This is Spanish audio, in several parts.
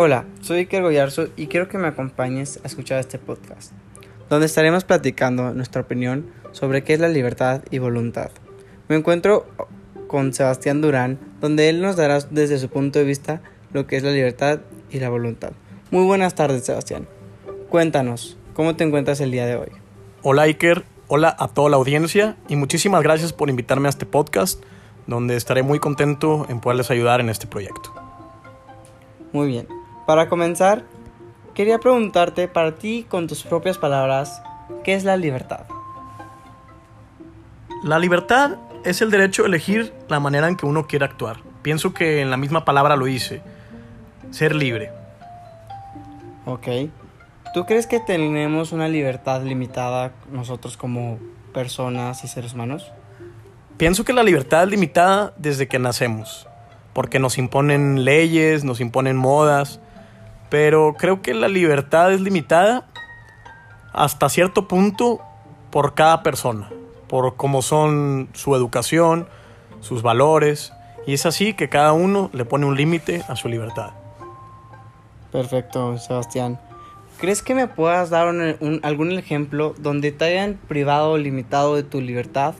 Hola, soy Iker Goyarzo y quiero que me acompañes a escuchar este podcast, donde estaremos platicando nuestra opinión sobre qué es la libertad y voluntad. Me encuentro con Sebastián Durán, donde él nos dará desde su punto de vista lo que es la libertad y la voluntad. Muy buenas tardes, Sebastián. Cuéntanos, ¿cómo te encuentras el día de hoy? Hola Iker, hola a toda la audiencia y muchísimas gracias por invitarme a este podcast, donde estaré muy contento en poderles ayudar en este proyecto. Muy bien. Para comenzar, quería preguntarte para ti con tus propias palabras, ¿qué es la libertad? La libertad es el derecho a elegir la manera en que uno quiere actuar. Pienso que en la misma palabra lo hice, ser libre. Ok. ¿Tú crees que tenemos una libertad limitada nosotros como personas y seres humanos? Pienso que la libertad es limitada desde que nacemos, porque nos imponen leyes, nos imponen modas, pero creo que la libertad es limitada hasta cierto punto por cada persona por cómo son su educación, sus valores, y es así que cada uno le pone un límite a su libertad. Perfecto, Sebastián. ¿Crees que me puedas dar algún ejemplo donde te hayan privado o limitado de tu libertad?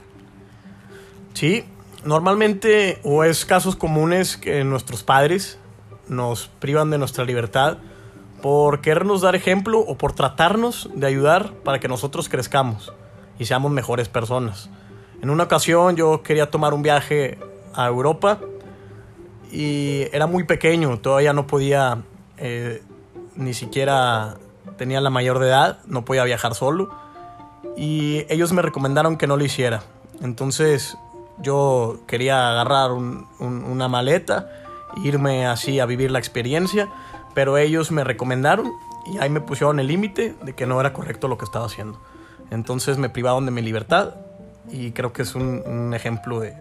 Sí, normalmente o es casos comunes que nuestros padres nos privan de nuestra libertad por querernos dar ejemplo o por tratarnos de ayudar para que nosotros crezcamos y seamos mejores personas. En una ocasión yo quería tomar un viaje a Europa y era muy pequeño, todavía no podía, eh, ni siquiera tenía la mayor de edad, no podía viajar solo y ellos me recomendaron que no lo hiciera. Entonces yo quería agarrar una maleta, irme así a vivir la experiencia, pero ellos me recomendaron y ahí me pusieron el límite de que no era correcto lo que estaba haciendo. Entonces me privaron de mi libertad y creo que es un, ejemplo de,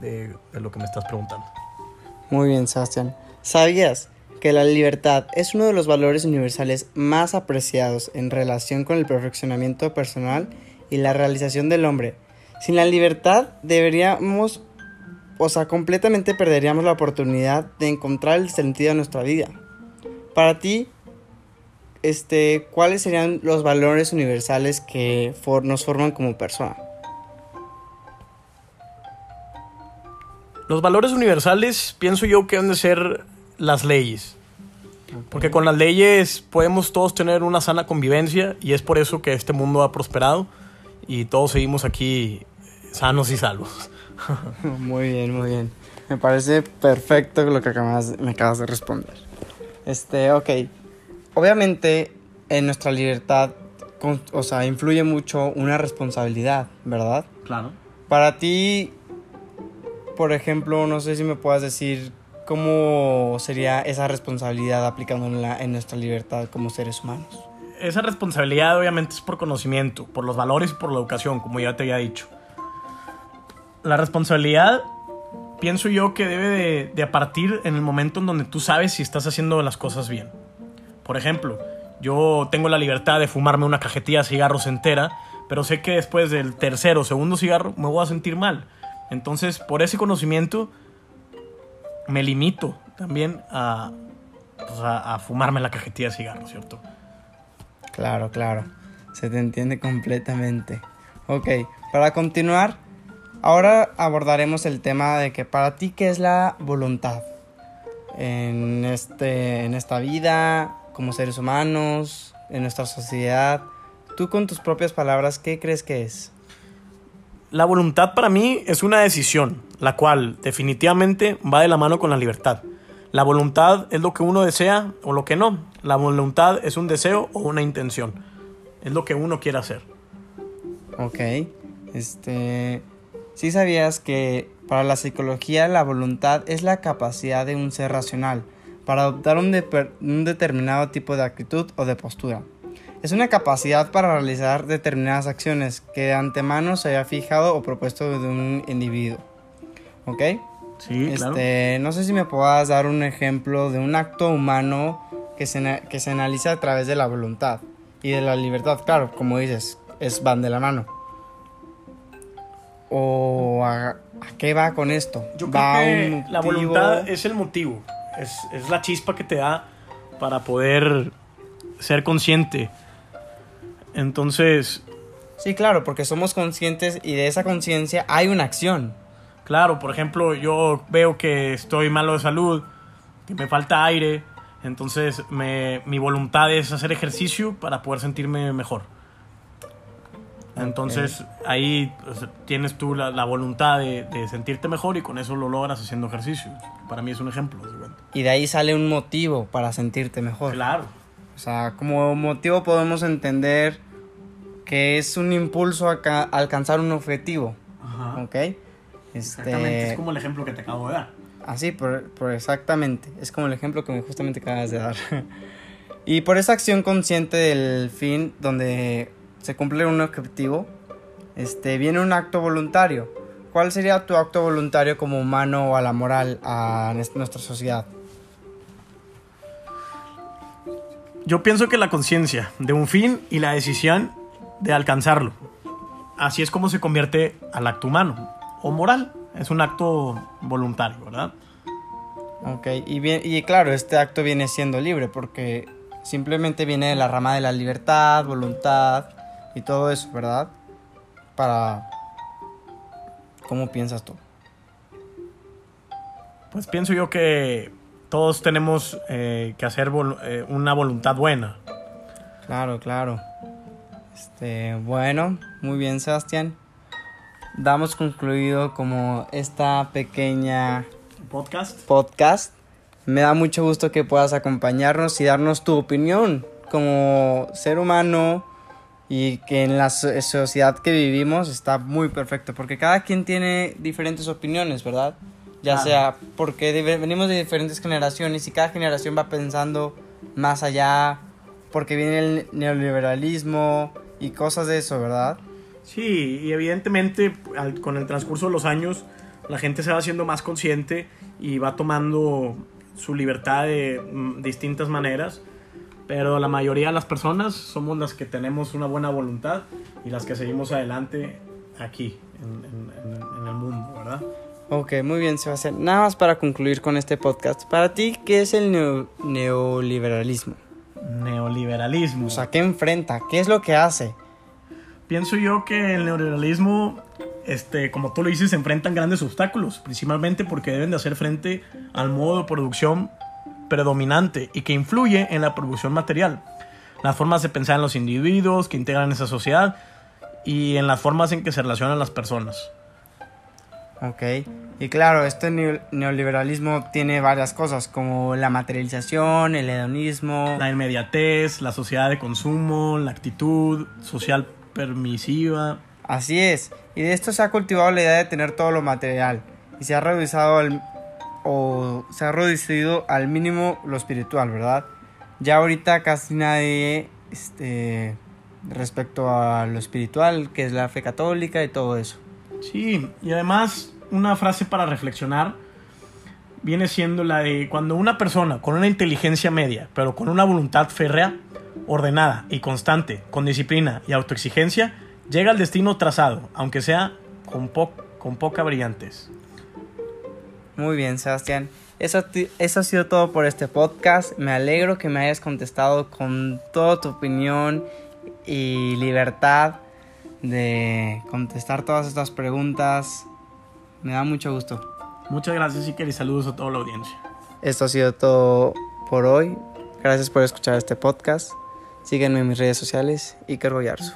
de, lo que me estás preguntando. Muy bien, Sebastián. ¿Sabías que la libertad es uno de los valores universales más apreciados en relación con el perfeccionamiento personal y la realización del hombre? Sin la libertad deberíamos, o sea, completamente perderíamos la oportunidad de encontrar el sentido de nuestra vida. Para ti, este, ¿cuáles serían los valores universales que nos forman como persona? Los valores universales pienso yo que han de ser las leyes. Porque con las leyes podemos todos tener una sana convivencia y es por eso que este mundo ha prosperado y todos seguimos aquí sanos y salvos. muy bien, muy bien. Me parece perfecto lo que acabas, me acabas de responder. Este, ok obviamente en nuestra libertad, o sea, influye mucho una responsabilidad, ¿verdad? Claro. Para ti, por ejemplo, no sé si me puedas decir cómo sería esa responsabilidad aplicándola en nuestra libertad como seres humanos. Esa responsabilidad obviamente es por conocimiento, por los valores y por la educación, como ya te había dicho. La responsabilidad pienso yo que debe de, partir en el momento en donde tú sabes si estás haciendo las cosas bien. Por ejemplo, yo tengo la libertad de fumarme una cajetilla de cigarros entera, pero sé que después del tercer o segundo cigarro me voy a sentir mal. Entonces, por ese conocimiento, me limito también a, pues, a, fumarme la cajetilla de cigarros, ¿cierto? Claro, claro. Se te entiende completamente. Ok, para continuar, ahora abordaremos el tema de que para ti, ¿qué es la voluntad? En, este, en esta vida, como seres humanos, en nuestra sociedad. Tú con tus propias palabras, ¿qué crees que es? La voluntad para mí es una decisión, la cual definitivamente va de la mano con la libertad. La voluntad es lo que uno desea o lo que no. La voluntad es un deseo o una intención. Es lo que uno quiere hacer. Ok. Este. Sí sabías que para la psicología la voluntad es la capacidad de un ser racional para adoptar un, determinado tipo de actitud o de postura. Es una capacidad para realizar determinadas acciones que de antemano se haya fijado o propuesto de un individuo. ¿Ok? Sí, este, No sé si me puedas dar un ejemplo de un acto humano que se, que se analiza a través de la voluntad y de la libertad. Claro, como dices, es van de la mano. ¿O a, qué va con esto? Yo creo que la voluntad es el motivo es, es la chispa que te da para poder ser consciente. Entonces, Sí, claro, porque somos conscientes y de esa conciencia hay una acción. claro, por ejemplo, yo veo que estoy malo de salud, que me falta aire, entonces me, mi voluntad es hacer ejercicio para poder sentirme mejor. Entonces ahí pues, tienes tú la, la voluntad de, de sentirte mejor y con eso lo logras haciendo ejercicio. Para mí es un ejemplo. Y de ahí sale un motivo para sentirte mejor. Claro. O sea, como motivo podemos entender que es un impulso a ca- alcanzar un objetivo. Ajá. ¿Ok? Exactamente, Este, es como el ejemplo que te acabo de dar. Así, por, por exactamente. Es como el ejemplo que me justamente acabas de dar. y por esa acción consciente del fin, donde se cumple un objetivo, este, viene un acto voluntario. ¿Cuál sería tu acto voluntario como humano o a la moral a nues- nuestra sociedad? Yo pienso que la conciencia de un fin y la decisión de alcanzarlo. Así es como se convierte al acto humano o moral. Es un acto voluntario, ¿verdad? Ok, y, bien, y claro, este acto viene siendo libre porque simplemente viene de la rama de la libertad, voluntad y todo eso, ¿verdad? Para... ¿Cómo piensas tú? Pues pienso yo que todos tenemos eh, que hacer vol- eh, una voluntad buena. Claro, claro. Este, bueno, muy bien, Sebastián. Damos concluido como esta pequeña Podcast. podcast. Me da mucho gusto que puedas acompañarnos y darnos tu opinión como ser humano y que en la so- sociedad que vivimos está muy perfecto porque cada quien tiene diferentes opiniones, ¿verdad? Ya Claro. sea porque venimos de diferentes generaciones y cada generación va pensando más allá porque viene el neoliberalismo y cosas de eso, ¿verdad? Sí, y evidentemente al- con el transcurso de los años la gente se va haciendo más consciente y va tomando su libertad de mm, distintas maneras, pero la mayoría de las personas somos las que tenemos una buena voluntad y las que seguimos adelante aquí en, en- en- el mundo, ¿verdad? Ok, muy bien, Sebastián. Nada más para concluir con este podcast. Para ti, ¿qué es el neo- neoliberalismo? Neoliberalismo. O sea, ¿qué enfrenta? ¿Qué es lo que hace? Pienso yo que el neoliberalismo, este, como tú lo dices, enfrentan grandes obstáculos, principalmente porque deben de hacer frente al modo de producción predominante y que influye en la producción material, las formas de pensar en los individuos que integran esa sociedad y en las formas en que se relacionan las personas. Ok. Y claro, este neo- neoliberalismo tiene varias cosas, como la materialización, el hedonismo. La inmediatez, la sociedad de consumo, la actitud social permisiva. Así es. Y de esto se ha cultivado la idea de tener todo lo material. Y se ha reducido al, o se ha reducido al mínimo lo espiritual, ¿verdad? Ya ahorita casi nadie, este, respecto a lo espiritual, que es la fe católica y todo eso. Sí, y además una frase para reflexionar viene siendo la de cuando una persona con una inteligencia media, pero con una voluntad férrea, ordenada y constante, con disciplina y autoexigencia, llega al destino trazado, aunque sea con, po- con poca brillantez. Muy bien, Sebastián. Eso, ha sido todo por este podcast. Me alegro que me hayas contestado con toda tu opinión y libertad de contestar todas estas preguntas. Me da mucho gusto. Muchas gracias, Iker, y saludos a toda la audiencia. Esto ha sido todo por hoy. Gracias por escuchar este podcast. Sígueme en mis redes sociales. Iker Goyarzo.